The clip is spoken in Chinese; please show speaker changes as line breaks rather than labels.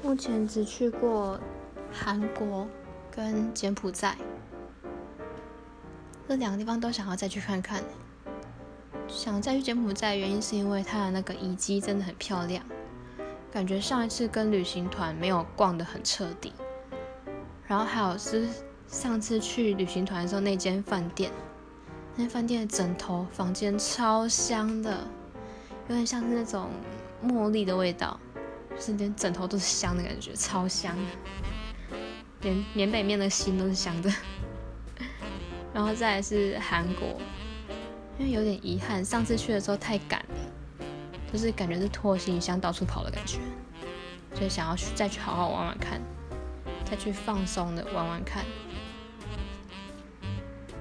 目前只去过韩国跟柬埔寨，这两个地方都想要再去看看。想再去柬埔寨，原因是因为它的那个遗迹真的很漂亮，感觉上一次跟旅行团没有逛得很彻底。然后还有是上次去旅行团的时候，那间饭店，那间饭店的枕头房间超香的，有点像是那种茉莉的味道，就是连枕头都是香的感觉，超香，连棉被面的心都是香的。然后再来是韩国。因为有点遗憾，上次去的时候太赶了，就是感觉是拖行李箱到处跑的感觉，所以想要去再去好好玩玩看，再去放松的玩玩看。